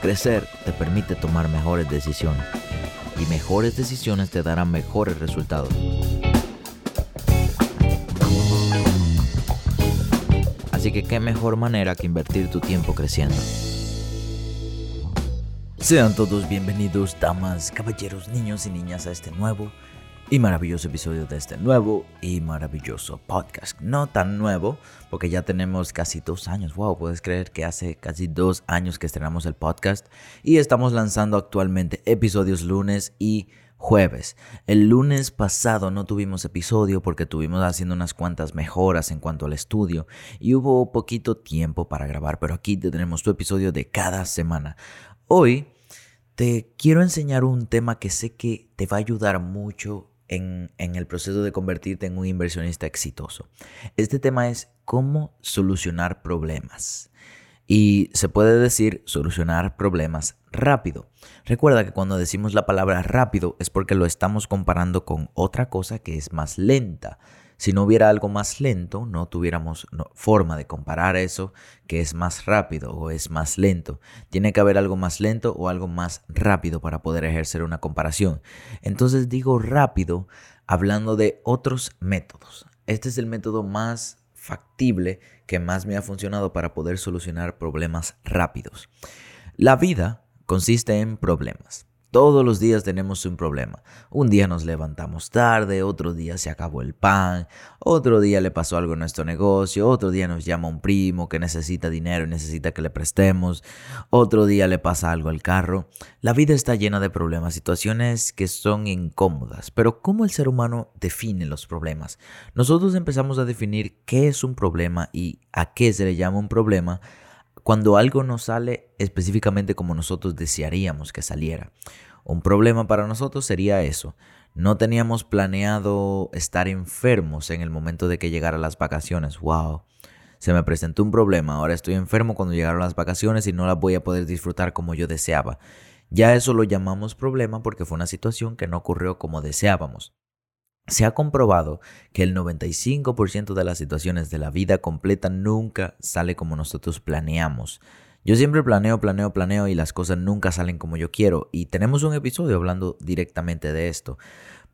Crecer te permite tomar mejores decisiones y mejores decisiones te darán mejores resultados. Así que qué mejor manera que invertir tu tiempo creciendo. Sean todos bienvenidos, damas, caballeros, niños y niñas, a este nuevo y maravilloso episodio de este nuevo y maravilloso podcast. No tan nuevo, porque ya tenemos casi dos años. Wow, puedes creer que hace casi dos años que estrenamos el podcast y estamos lanzando actualmente episodios lunes y jueves. El lunes pasado no tuvimos episodio porque tuvimos haciendo unas cuantas mejoras en cuanto al estudio y hubo poquito tiempo para grabar, pero aquí tenemos tu episodio de cada semana. Hoy te quiero enseñar un tema que sé que te va a ayudar mucho en, el proceso de convertirte en un inversionista exitoso. Este tema es cómo solucionar problemas. Y se puede decir solucionar problemas rápido. Recuerda que cuando decimos la palabra rápido es porque lo estamos comparando con otra cosa que es más lenta. Si no hubiera algo más lento, no tuviéramos forma de comparar eso que es más rápido o es más lento. Tiene que haber algo más lento o algo más rápido para poder ejercer una comparación. Entonces digo rápido hablando de otros métodos. Este es el método más factible que más me ha funcionado para poder solucionar problemas rápidos. La vida consiste en problemas. Todos los días tenemos un problema. Un día nos levantamos tarde, otro día se acabó el pan, otro día le pasó algo en nuestro negocio, otro día nos llama un primo que necesita dinero y necesita que le prestemos, otro día le pasa algo al carro. La vida está llena de problemas, situaciones que son incómodas, pero ¿cómo el ser humano define los problemas? Nosotros empezamos a definir qué es un problema y a qué se le llama un problema cuando algo no sale específicamente como nosotros desearíamos que saliera. Un problema para nosotros sería eso. No teníamos planeado estar enfermos en el momento de que llegaran las vacaciones. ¡Wow! Se me presentó un problema. Ahora estoy enfermo cuando llegaron las vacaciones y no las voy a poder disfrutar como yo deseaba. Ya eso lo llamamos problema porque fue una situación que no ocurrió como deseábamos. Se ha comprobado que el 95% de las situaciones de la vida completa nunca sale como nosotros planeamos. Yo siempre planeo, planeo, planeo y las cosas nunca salen como yo quiero. Y tenemos un episodio hablando directamente de esto.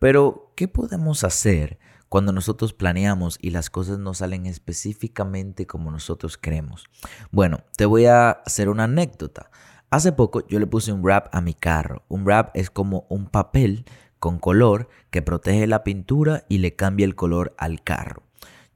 Pero, ¿qué podemos hacer cuando nosotros planeamos y las cosas no salen específicamente como nosotros creemos? Bueno, te voy a hacer una anécdota. Hace poco yo le puse un wrap a mi carro. Un wrap es como un papel con color que protege la pintura y le cambia el color al carro.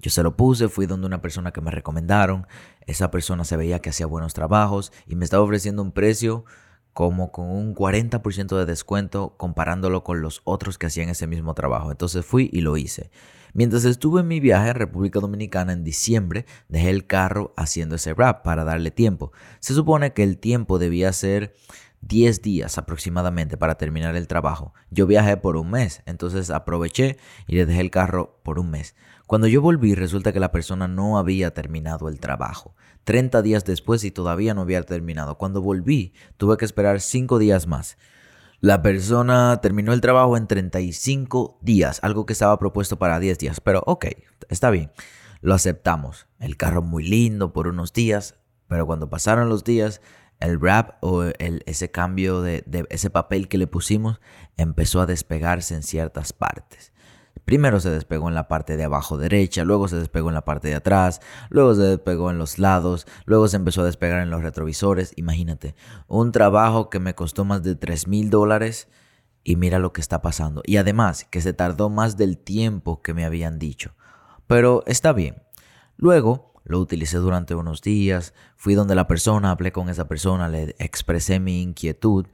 Yo se lo puse, fui donde una persona que me recomendaron, esa persona se veía que hacía buenos trabajos y me estaba ofreciendo un precio como con un 40% de descuento comparándolo con los otros que hacían ese mismo trabajo. Entonces fui y lo hice. Mientras estuve en mi viaje en República Dominicana en diciembre, dejé el carro haciendo ese wrap para darle tiempo. Se supone que el tiempo debía ser 10 días aproximadamente para terminar el trabajo. Yo viajé por un mes, entonces aproveché y le dejé el carro por un mes. Cuando yo volví resulta que la persona no había terminado el trabajo. 30 días después y todavía no había terminado. Cuando volví tuve que esperar 5 días más. La persona terminó el trabajo en 35 días, algo que estaba propuesto para 10 días, pero ok, está bien, lo aceptamos. El carro muy lindo por unos días, pero cuando pasaron los días, el wrap o ese cambio de, ese papel que le pusimos empezó a despegarse en ciertas partes. Primero se despegó en la parte de abajo derecha, luego se despegó en la parte de atrás, luego se despegó en los lados, luego se empezó a despegar en los retrovisores. Imagínate, un trabajo que me costó más de 3 mil dólares y mira lo que está pasando. Y además que se tardó más del tiempo que me habían dicho. Pero está bien. Luego lo utilicé durante unos días, fui donde la persona, hablé con esa persona, le expresé mi inquietud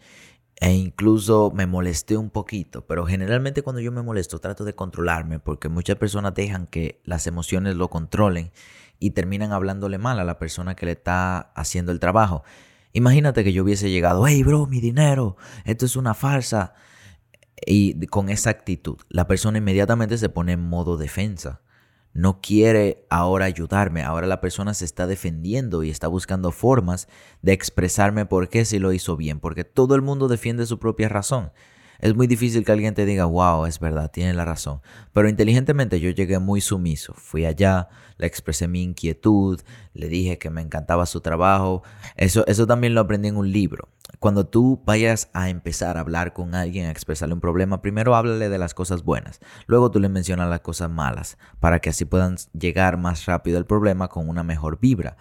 e incluso me molesté un poquito, pero generalmente cuando yo me molesto trato de controlarme porque muchas personas dejan que las emociones lo controlen y terminan hablándole mal a la persona que le está haciendo el trabajo. Imagínate que yo hubiese llegado, hey bro, mi dinero, esto es una farsa. Y con esa actitud, la persona inmediatamente se pone en modo defensa no quiere ahora ayudarme. Ahora la persona se está defendiendo y está buscando formas de expresarme por qué si lo hizo bien, porque todo el mundo defiende su propia razón. Es muy difícil que alguien te diga, wow, es verdad, tiene la razón. Pero inteligentemente yo llegué muy sumiso. Fui allá, le expresé mi inquietud, le dije que me encantaba su trabajo. Eso, eso también lo aprendí en un libro. Cuando tú vayas a empezar a hablar con alguien, a expresarle un problema, primero háblale de las cosas buenas. Luego tú le mencionas las cosas malas, para que así puedan llegar más rápido al problema con una mejor vibra.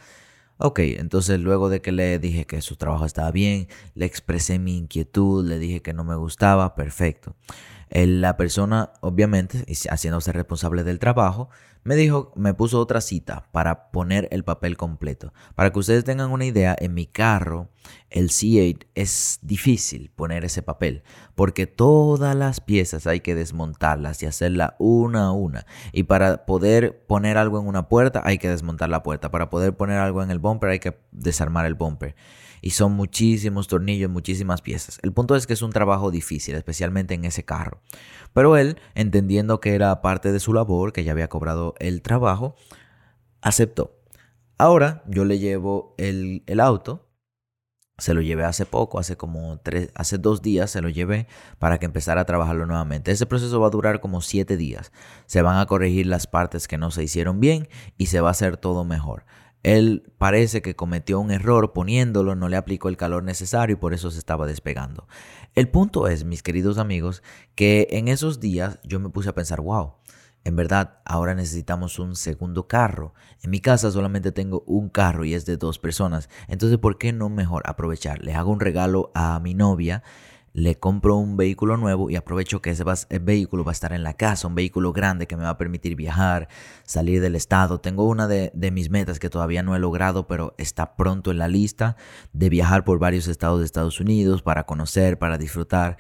Ok, entonces luego de que le dije que su trabajo estaba bien, le expresé mi inquietud, le dije que no me gustaba, perfecto. La persona, obviamente, haciéndose responsable del trabajo, me dijo, me puso otra cita para poner el papel completo. Para que ustedes tengan una idea, en mi carro, el C8 es difícil poner ese papel, porque todas las piezas hay que desmontarlas y hacerla una a una. Y para poder poner algo en una puerta, hay que desmontar la puerta. Para poder poner algo en el bumper, hay que desarmar el bumper y son muchísimos tornillos, muchísimas piezas. El punto es que es un trabajo difícil, especialmente en ese carro. Pero él, entendiendo que era parte de su labor, que ya había cobrado el trabajo, aceptó. Ahora yo le llevo el, auto se lo llevé hace poco, hace como tres, hace dos días se lo llevé para que empezara a trabajarlo nuevamente. Ese proceso va a durar como siete días. Se van a corregir las partes que no se hicieron bien y se va a hacer todo mejor. Él parece que cometió un error poniéndolo, no le aplicó el calor necesario y por eso se estaba despegando. El punto es, mis queridos amigos, que en esos días yo me puse a pensar, wow, en verdad ahora necesitamos un segundo carro. En mi casa solamente tengo un carro y es de dos personas. Entonces, ¿por qué no mejor aprovechar? Le hago un regalo a mi novia le compro un vehículo nuevo y aprovecho que ese vehículo va a estar en la casa, un vehículo grande que me va a permitir viajar, salir del estado. Tengo una de, de, mis metas que todavía no he logrado, pero está pronto en la lista de viajar por varios estados de Estados Unidos para conocer, para disfrutar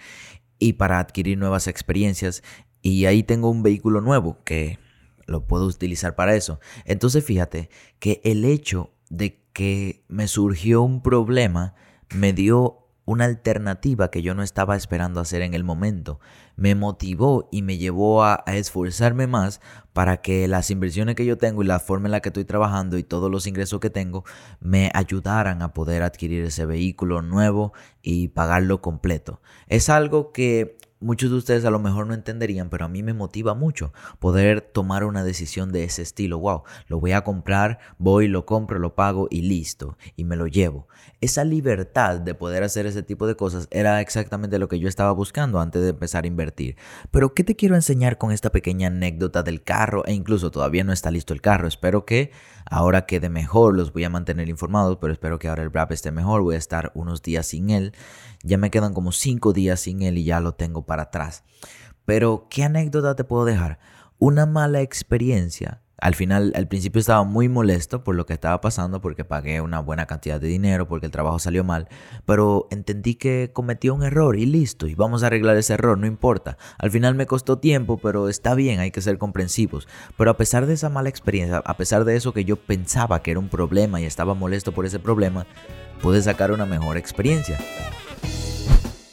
y para adquirir nuevas experiencias. Y ahí tengo un vehículo nuevo que lo puedo utilizar para eso. Entonces fíjate que el hecho de que me surgió un problema me dio una alternativa que yo no estaba esperando hacer en el momento. Me motivó y me llevó a, esforzarme más para que las inversiones que yo tengo y la forma en la que estoy trabajando y todos los ingresos que tengo me ayudaran a poder adquirir ese vehículo nuevo y pagarlo completo. Es algo que muchos de ustedes a lo mejor no entenderían, pero a mí me motiva mucho poder tomar una decisión de ese estilo. Wow, lo voy a comprar, voy, lo compro, lo pago y listo, y me lo llevo. Esa libertad de poder hacer ese tipo de cosas era exactamente lo que yo estaba buscando antes de empezar a invertir. Pero, ¿qué te quiero enseñar con esta pequeña anécdota del carro? E incluso todavía no está listo el carro. Espero que ahora quede mejor, los voy a mantener informados, pero espero que ahora el rap esté mejor. Voy a estar unos días sin él. Ya me quedan como cinco días sin él y ya lo tengo para atrás. Pero, ¿qué anécdota te puedo dejar? Una mala experiencia. Al final, al principio estaba muy molesto por lo que estaba pasando porque pagué una buena cantidad de dinero porque el trabajo salió mal, pero entendí que cometí un error y listo, y vamos a arreglar ese error, no importa. Al final me costó tiempo, pero está bien, hay que ser comprensivos. Pero a pesar de esa mala experiencia, a pesar de eso que yo pensaba que era un problema y estaba molesto por ese problema, pude sacar una mejor experiencia.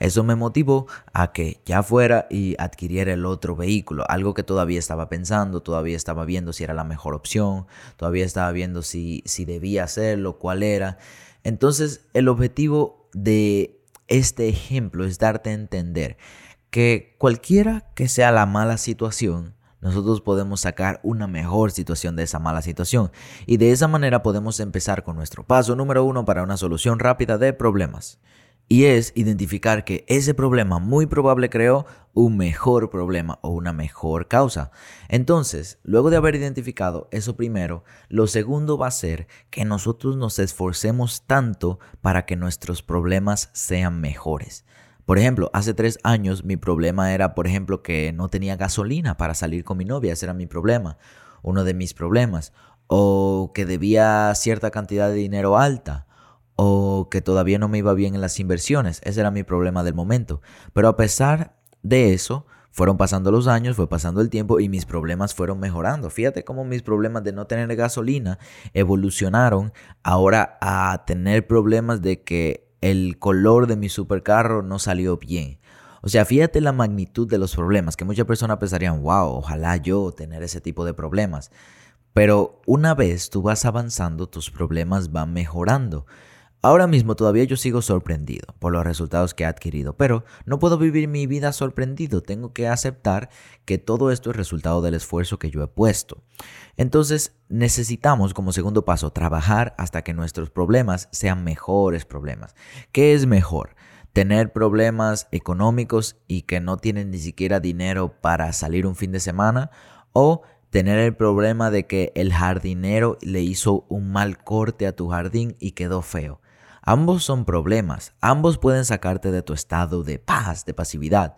Eso me motivó a que ya fuera y adquiriera el otro vehículo, algo que todavía estaba pensando, todavía estaba viendo si era la mejor opción, todavía estaba viendo si, si debía hacerlo, cuál era. Entonces el objetivo de este ejemplo es darte a entender que cualquiera que sea la mala situación, nosotros podemos sacar una mejor situación de esa mala situación y de esa manera podemos empezar con nuestro paso número uno para una solución rápida de problemas. Y es identificar que ese problema muy probable creó un mejor problema o una mejor causa. Entonces, luego de haber identificado eso primero, lo segundo va a ser que nosotros nos esforcemos tanto para que nuestros problemas sean mejores. Por ejemplo, hace tres años mi problema era, por ejemplo, que no tenía gasolina para salir con mi novia. Ese era mi problema, uno de mis problemas. O que debía cierta cantidad de dinero alta. O que todavía no me iba bien en las inversiones. Ese era mi problema del momento. Pero a pesar de eso, fueron pasando los años, fue pasando el tiempo y mis problemas fueron mejorando. Fíjate cómo mis problemas de no tener gasolina evolucionaron ahora a tener problemas de que el color de mi supercarro no salió bien. O sea, fíjate la magnitud de los problemas, que muchas personas pensarían, wow, ojalá yo tener ese tipo de problemas. Pero una vez tú vas avanzando, tus problemas van mejorando. Ahora mismo todavía yo sigo sorprendido por los resultados que he adquirido, pero no puedo vivir mi vida sorprendido, tengo que aceptar que todo esto es resultado del esfuerzo que yo he puesto. Entonces necesitamos como segundo paso trabajar hasta que nuestros problemas sean mejores problemas. ¿Qué es mejor? Tener problemas económicos y que no tienen ni siquiera dinero para salir un fin de semana o tener el problema de que el jardinero le hizo un mal corte a tu jardín y quedó feo. Ambos son problemas, ambos pueden sacarte de tu estado de paz, de pasividad,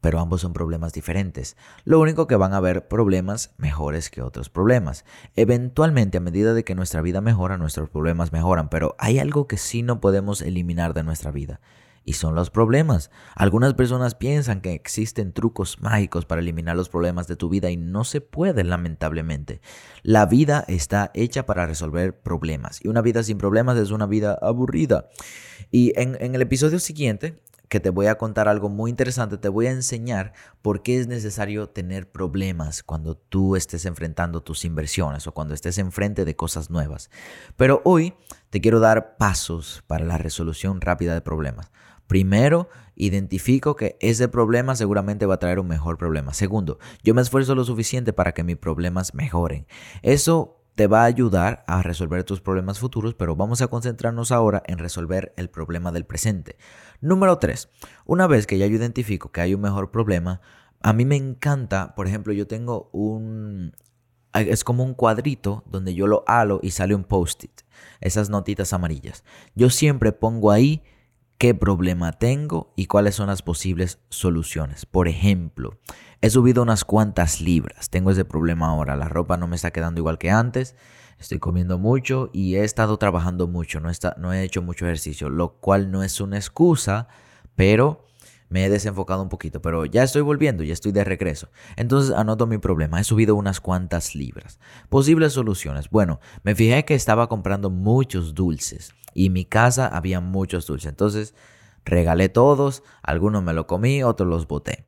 pero ambos son problemas diferentes. Lo único que van a haber problemas mejores que otros problemas. Eventualmente, a medida de que nuestra vida mejora, nuestros problemas mejoran, pero hay algo que sí no podemos eliminar de nuestra vida y son los problemas. Algunas personas piensan que existen trucos mágicos para eliminar los problemas de tu vida y no se puede, lamentablemente. La vida está hecha para resolver problemas y una vida sin problemas es una vida aburrida. Y en, en el episodio siguiente que te voy a contar algo muy interesante, te voy a enseñar por qué es necesario tener problemas cuando tú estés enfrentando tus inversiones o cuando estés enfrente de cosas nuevas. Pero hoy te quiero dar pasos para la resolución rápida de problemas. Primero, identifico que ese problema seguramente va a traer un mejor problema. Segundo, yo me esfuerzo lo suficiente para que mis problemas mejoren. Eso te va a ayudar a resolver tus problemas futuros, pero vamos a concentrarnos ahora en resolver el problema del presente. Número 3. Una vez que ya yo identifico que hay un mejor problema, a mí me encanta, por ejemplo, yo tengo un... Es como un cuadrito donde yo lo halo y sale un post-it, esas notitas amarillas. Yo siempre pongo ahí qué problema tengo y cuáles son las posibles soluciones. Por ejemplo, he subido unas cuantas libras, tengo ese problema ahora, la ropa no me está quedando igual que antes, estoy comiendo mucho y he estado trabajando mucho, no, está, no he hecho mucho ejercicio, lo cual no es una excusa, pero me he desenfocado un poquito, pero ya estoy volviendo, ya estoy de regreso. Entonces anoto mi problema, he subido unas cuantas libras. Posibles soluciones. Bueno, me fijé que estaba comprando muchos dulces y en mi casa había muchos dulces. Entonces regalé todos, algunos me lo comí, otros los boté.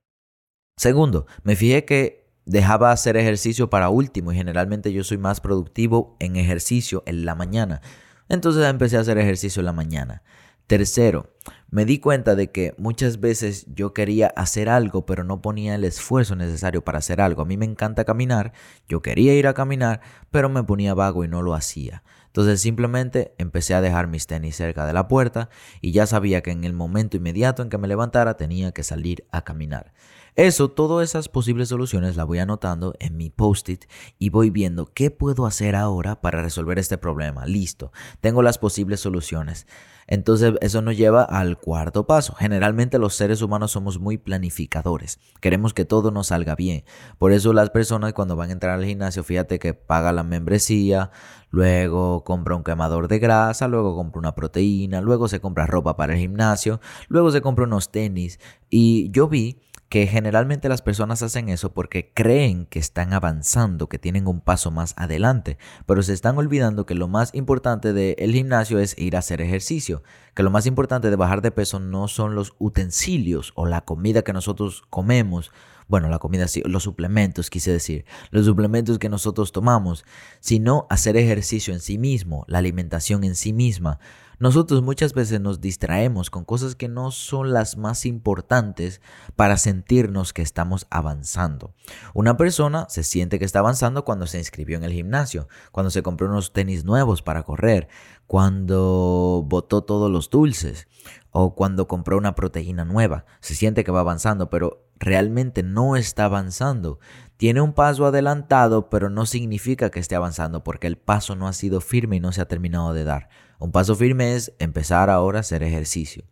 Segundo, me fijé que dejaba hacer ejercicio para último y generalmente yo soy más productivo en ejercicio en la mañana. Entonces empecé a hacer ejercicio en la mañana. Tercero, me di cuenta de que muchas veces yo quería hacer algo, pero no ponía el esfuerzo necesario para hacer algo. A mí me encanta caminar, yo quería ir a caminar, pero me ponía vago y no lo hacía. Entonces simplemente empecé a dejar mis tenis cerca de la puerta y ya sabía que en el momento inmediato en que me levantara tenía que salir a caminar. Eso, todas esas posibles soluciones las voy anotando en mi post-it y voy viendo qué puedo hacer ahora para resolver este problema. Listo, tengo las posibles soluciones. Entonces eso nos lleva al cuarto paso. Generalmente los seres humanos somos muy planificadores. Queremos que todo nos salga bien. Por eso las personas cuando van a entrar al gimnasio, fíjate que paga la membresía, luego compra un quemador de grasa, luego compra una proteína, luego se compra ropa para el gimnasio, luego se compra unos tenis. Y yo vi que generalmente las personas hacen eso porque creen que están avanzando, que tienen un paso más adelante, pero se están olvidando que lo más importante del gimnasio es ir a hacer ejercicio, que lo más importante de bajar de peso no son los utensilios o la comida que nosotros comemos, bueno, la comida sí, los suplementos quise decir, los suplementos que nosotros tomamos, sino hacer ejercicio en sí mismo, la alimentación en sí misma. Nosotros muchas veces nos distraemos con cosas que no son las más importantes para sentirnos que estamos avanzando. Una persona se siente que está avanzando cuando se inscribió en el gimnasio, cuando se compró unos tenis nuevos para correr, cuando botó todos los dulces o cuando compró una proteína nueva. Se siente que va avanzando, pero realmente no está avanzando. Tiene un paso adelantado, pero no significa que esté avanzando porque el paso no ha sido firme y no se ha terminado de dar. Un paso firme es empezar ahora a hacer ejercicio.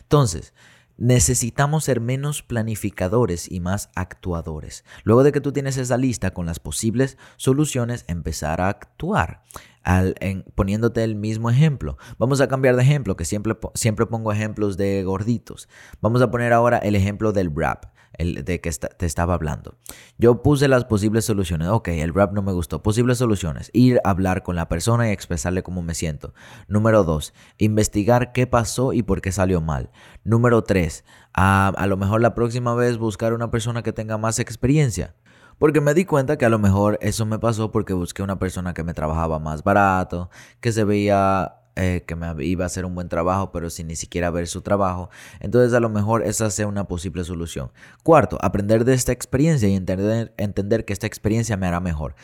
Entonces, Necesitamos ser menos planificadores y más actuadores. Luego de que tú tienes esa lista con las posibles soluciones, empezar a actuar. Al, poniéndote el mismo ejemplo. Vamos a cambiar de ejemplo, que siempre, siempre pongo ejemplos de gorditos. Vamos a poner ahora el ejemplo del rap el de que te estaba hablando. Yo puse las posibles soluciones. Ok, el rap no me gustó. Posibles soluciones. Ir a hablar con la persona y expresarle cómo me siento. Número dos, investigar qué pasó y por qué salió mal. Número tres, a, a lo mejor la próxima vez buscar una persona que tenga más experiencia. Porque me di cuenta que a lo mejor eso me pasó porque busqué una persona que me trabajaba más barato, que se veía eh, que me iba a hacer un buen trabajo, pero sin ni siquiera ver su trabajo. Entonces a lo mejor esa sea una posible solución. Cuarto, aprender de esta experiencia y entender, entender que esta experiencia me hará mejor.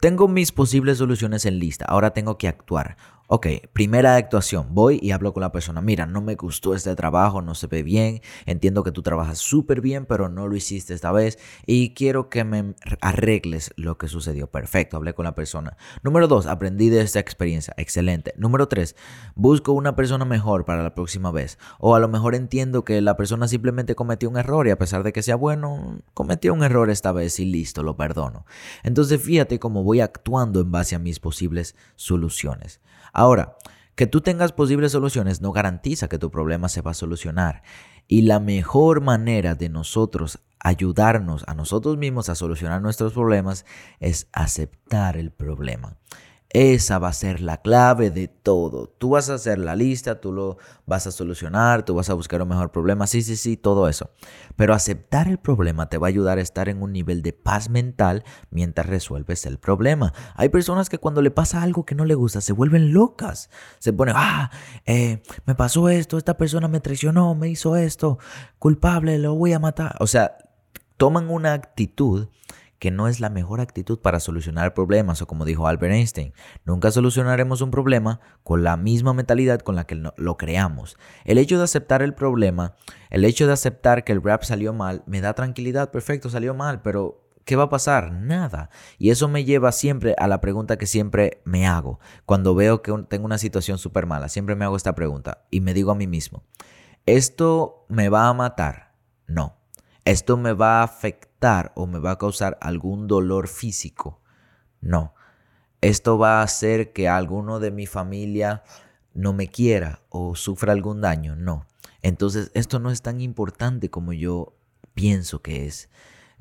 Tengo mis posibles soluciones en lista, ahora tengo que actuar. Ok, primera actuación. Voy y hablo con la persona. Mira, no me gustó este trabajo, no se ve bien. Entiendo que tú trabajas súper bien, pero no lo hiciste esta vez. Y quiero que me arregles lo que sucedió. Perfecto, hablé con la persona. Número dos, aprendí de esta experiencia. Excelente. Número tres, busco una persona mejor para la próxima vez. O a lo mejor entiendo que la persona simplemente cometió un error y a pesar de que sea bueno, cometió un error esta vez y listo, lo perdono. Entonces fíjate cómo voy actuando en base a mis posibles soluciones. Ahora, que tú tengas posibles soluciones no garantiza que tu problema se va a solucionar. Y la mejor manera de nosotros ayudarnos a nosotros mismos a solucionar nuestros problemas es aceptar el problema. Esa va a ser la clave de todo. Tú vas a hacer la lista, tú lo vas a solucionar, tú vas a buscar un mejor problema, sí, sí, sí, todo eso. Pero aceptar el problema te va a ayudar a estar en un nivel de paz mental mientras resuelves el problema. Hay personas que cuando le pasa algo que no le gusta se vuelven locas. Se ponen, ah, eh, me pasó esto, esta persona me traicionó, me hizo esto, culpable, lo voy a matar. O sea, toman una actitud que no es la mejor actitud para solucionar problemas, o como dijo Albert Einstein, nunca solucionaremos un problema con la misma mentalidad con la que lo creamos. El hecho de aceptar el problema, el hecho de aceptar que el rap salió mal, me da tranquilidad, perfecto, salió mal, pero ¿qué va a pasar? Nada. Y eso me lleva siempre a la pregunta que siempre me hago. Cuando veo que tengo una situación súper mala, siempre me hago esta pregunta y me digo a mí mismo, ¿esto me va a matar? No. ¿Esto me va a afectar? O me va a causar algún dolor físico. No. Esto va a hacer que alguno de mi familia no me quiera o sufra algún daño. No. Entonces, esto no es tan importante como yo pienso que es.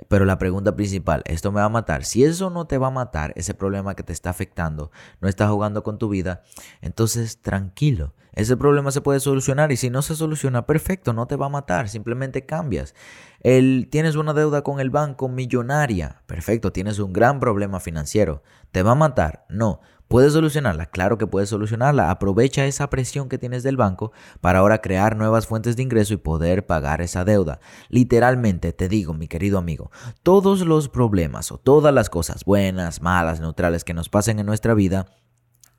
Pero la pregunta principal, ¿esto me va a matar? Si eso no te va a matar, ese problema que te está afectando, no está jugando con tu vida, entonces tranquilo. Ese problema se puede solucionar y si no se soluciona, perfecto, no te va a matar, simplemente cambias. Tienes una deuda con el banco millonaria, perfecto, tienes un gran problema financiero. ¿Te va a matar? No. ¿Puedes solucionarla? Claro que puedes solucionarla. Aprovecha esa presión que tienes del banco para ahora crear nuevas fuentes de ingreso y poder pagar esa deuda. Literalmente te digo, mi querido amigo, todos los problemas o todas las cosas buenas, malas, neutrales que nos pasen en nuestra vida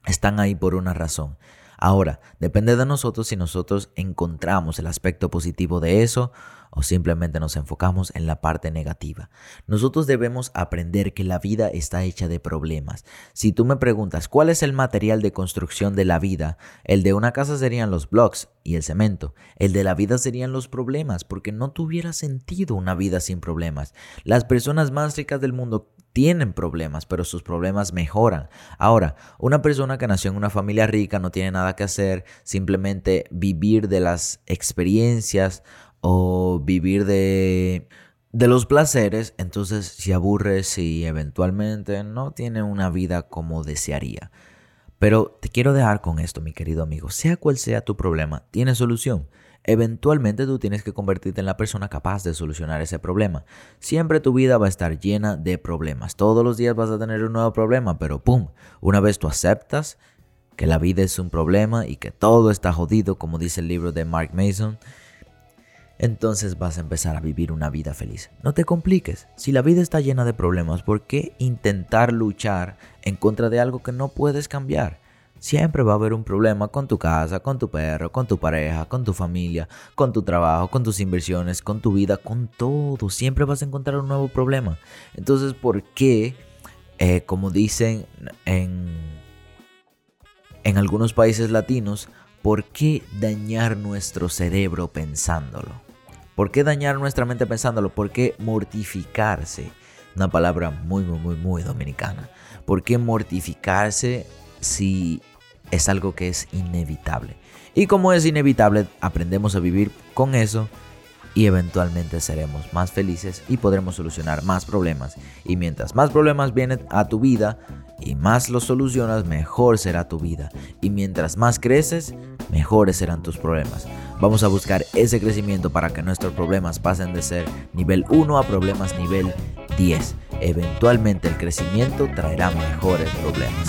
están ahí por una razón. Ahora, depende de nosotros si nosotros encontramos el aspecto positivo de eso o simplemente nos enfocamos en la parte negativa. Nosotros debemos aprender que la vida está hecha de problemas. Si tú me preguntas cuál es el material de construcción de la vida, el de una casa serían los blocks y el cemento, el de la vida serían los problemas, porque no tuviera sentido una vida sin problemas. Las personas más ricas del mundo tienen problemas, pero sus problemas mejoran. Ahora, una persona que nació en una familia rica no tiene nada que hacer, simplemente vivir de las experiencias o vivir de, de los placeres, entonces se aburre si eventualmente no tiene una vida como desearía. Pero te quiero dejar con esto, mi querido amigo. Sea cual sea tu problema, tiene solución. Eventualmente tú tienes que convertirte en la persona capaz de solucionar ese problema. Siempre tu vida va a estar llena de problemas. Todos los días vas a tener un nuevo problema, pero ¡pum! Una vez tú aceptas que la vida es un problema y que todo está jodido, como dice el libro de Mark Mason, entonces vas a empezar a vivir una vida feliz. No te compliques. Si la vida está llena de problemas, ¿por qué intentar luchar en contra de algo que no puedes cambiar? Siempre va a haber un problema con tu casa, con tu perro, con tu pareja, con tu familia, con tu trabajo, con tus inversiones, con tu vida, con todo. Siempre vas a encontrar un nuevo problema. Entonces, ¿por qué, eh, como dicen en, en algunos países latinos, ¿por qué dañar nuestro cerebro pensándolo? ¿Por qué dañar nuestra mente pensándolo? ¿Por qué mortificarse? Una palabra muy, muy, muy, muy dominicana. ¿Por qué mortificarse si es algo que es inevitable? Y como es inevitable, aprendemos a vivir con eso y eventualmente seremos más felices y podremos solucionar más problemas. Y mientras más problemas vienen a tu vida y más los solucionas, mejor será tu vida. Y mientras más creces, mejores serán tus problemas. Vamos a buscar ese crecimiento para que nuestros problemas pasen de ser nivel 1 a problemas nivel 10. Eventualmente el crecimiento traerá mejores problemas.